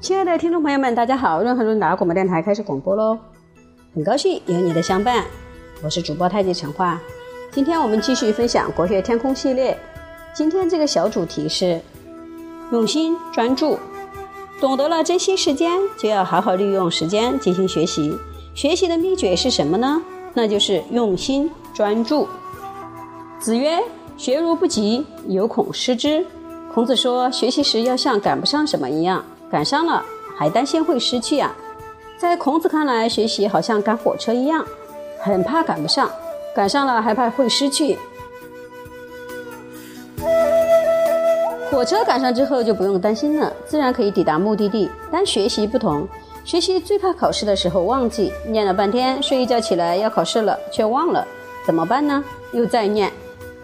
亲爱的听众朋友们，大家好！润和润达广播电台开始广播喽，很高兴有你的相伴，我是主播太极陈化。今天我们继续分享国学天空系列，今天这个小主题是用心专注。懂得了珍惜时间，就要好好利用时间进行学习。学习的秘诀是什么呢？那就是用心专注。子曰：“学如不及，犹恐失之。”孔子说，学习时要像赶不上什么一样。赶上了还担心会失去啊？在孔子看来，学习好像赶火车一样，很怕赶不上；赶上了还怕会失去。火车赶上之后就不用担心了，自然可以抵达目的地。但学习不同，学习最怕考试的时候忘记，念了半天，睡一觉起来要考试了却忘了，怎么办呢？又再念。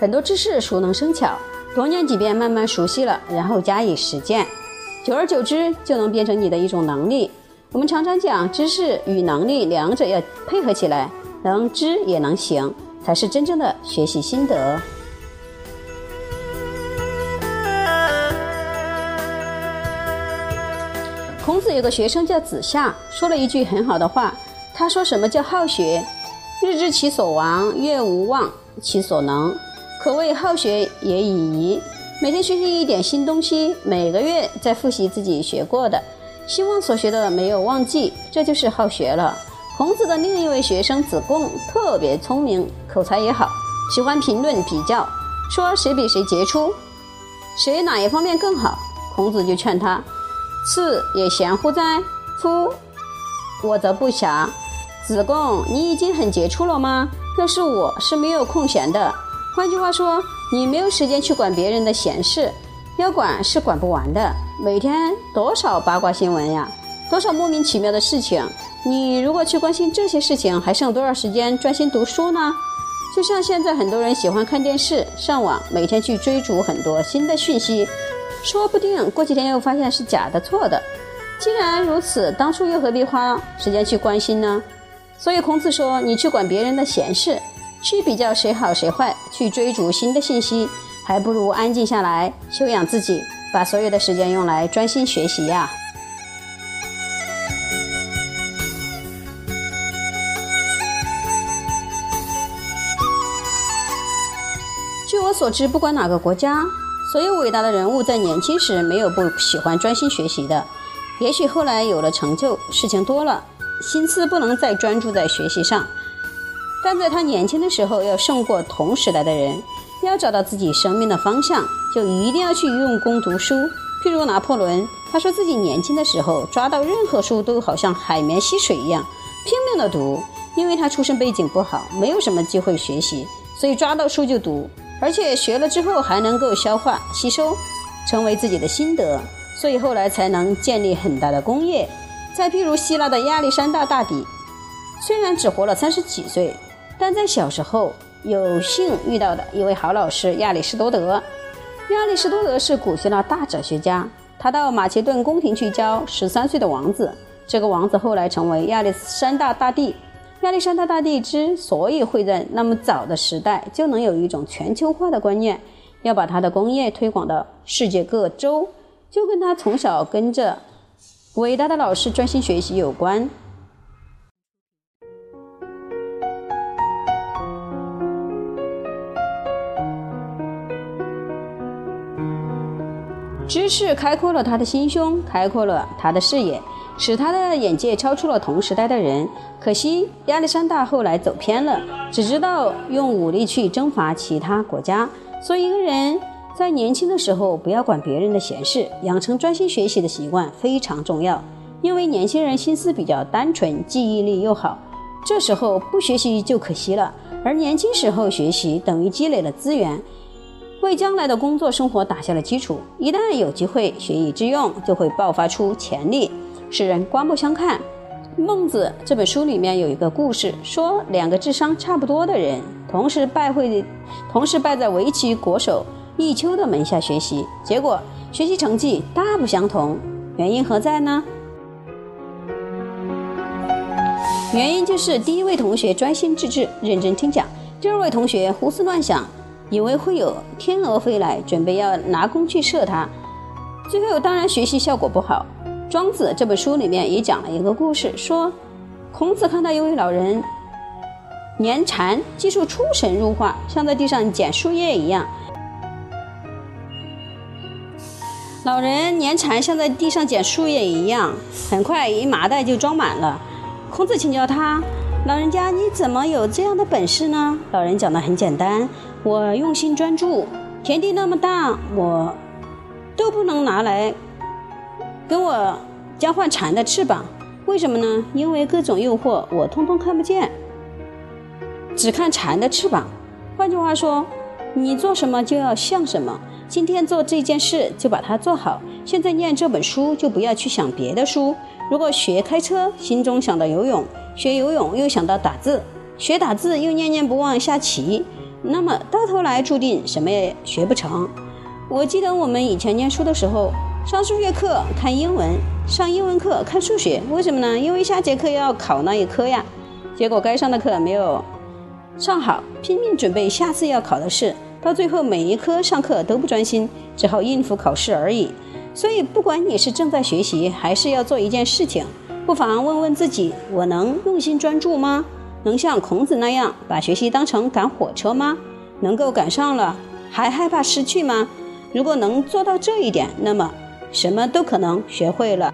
很多知识熟能生巧，多念几遍，慢慢熟悉了，然后加以实践。久而久之，就能变成你的一种能力。我们常常讲，知识与能力两者要配合起来，能知也能行，才是真正的学习心得。孔子有个学生叫子夏，说了一句很好的话。他说：“什么叫好学？日知其所亡，月无忘其所能，可谓好学也已矣。”每天学习一点新东西，每个月在复习自己学过的，希望所学的没有忘记，这就是好学了。孔子的另一位学生子贡特别聪明，口才也好，喜欢评论比较，说谁比谁杰出，谁哪一方面更好。孔子就劝他：“次也贤乎哉？夫我则不暇。子贡，你已经很杰出了吗？要是我是没有空闲的。换句话说。”你没有时间去管别人的闲事，要管是管不完的。每天多少八卦新闻呀，多少莫名其妙的事情。你如果去关心这些事情，还剩多少时间专心读书呢？就像现在很多人喜欢看电视、上网，每天去追逐很多新的讯息，说不定过几天又发现是假的、错的。既然如此，当初又何必花时间去关心呢？所以孔子说：“你去管别人的闲事。”去比较谁好谁坏，去追逐新的信息，还不如安静下来修养自己，把所有的时间用来专心学习呀。据我所知，不管哪个国家，所有伟大的人物在年轻时没有不喜欢专心学习的。也许后来有了成就，事情多了，心思不能再专注在学习上。但在他年轻的时候，要胜过同时代的人，要找到自己生命的方向，就一定要去用功读书。譬如拿破仑，他说自己年轻的时候，抓到任何书都好像海绵吸水一样，拼命的读。因为他出身背景不好，没有什么机会学习，所以抓到书就读，而且学了之后还能够消化吸收，成为自己的心得，所以后来才能建立很大的功业。再譬如希腊的亚历山大大帝，虽然只活了三十几岁。但在小时候有幸遇到的一位好老师亚里士多德。亚里士多德是古希腊大哲学家，他到马其顿宫廷去教十三岁的王子。这个王子后来成为亚历山大大帝。亚历山大大帝之所以会在那么早的时代就能有一种全球化的观念，要把他的工业推广到世界各洲，就跟他从小跟着伟大的老师专心学习有关。知识开阔了他的心胸，开阔了他的视野，使他的眼界超出了同时代的人。可惜亚历山大后来走偏了，只知道用武力去征伐其他国家。所以，一个人在年轻的时候不要管别人的闲事，养成专心学习的习惯非常重要。因为年轻人心思比较单纯，记忆力又好，这时候不学习就可惜了。而年轻时候学习，等于积累了资源。为将来的工作生活打下了基础。一旦有机会学以致用，就会爆发出潜力，使人刮目相看。孟子这本书里面有一个故事，说两个智商差不多的人同时拜会，同时拜在围棋国手弈秋的门下学习，结果学习成绩大不相同。原因何在呢？原因就是第一位同学专心致志、认真听讲，第二位同学胡思乱想。以为会有天鹅飞来，准备要拿弓去射它，最后当然学习效果不好。《庄子》这本书里面也讲了一个故事，说孔子看到一位老人年蝉，技术出神入化，像在地上捡树叶一样。老人年蝉像在地上捡树叶一样，很快一麻袋就装满了。孔子请教他：“老人家，你怎么有这样的本事呢？”老人讲的很简单：“我用心专注，田地那么大，我都不能拿来跟我交换蝉的翅膀。为什么呢？因为各种诱惑我通通看不见，只看蝉的翅膀。换句话说，你做什么就要像什么。”今天做这件事就把它做好。现在念这本书就不要去想别的书。如果学开车，心中想到游泳；学游泳又想到打字；学打字又念念不忘下棋，那么到头来注定什么也学不成。我记得我们以前念书的时候，上数学课看英文，上英文课看数学，为什么呢？因为下节课要考那一科呀。结果该上的课没有上好，拼命准备下次要考的试。到最后，每一科上课都不专心，只好应付考试而已。所以，不管你是正在学习，还是要做一件事情，不妨问问自己：我能用心专注吗？能像孔子那样把学习当成赶火车吗？能够赶上了，还害怕失去吗？如果能做到这一点，那么什么都可能学会了。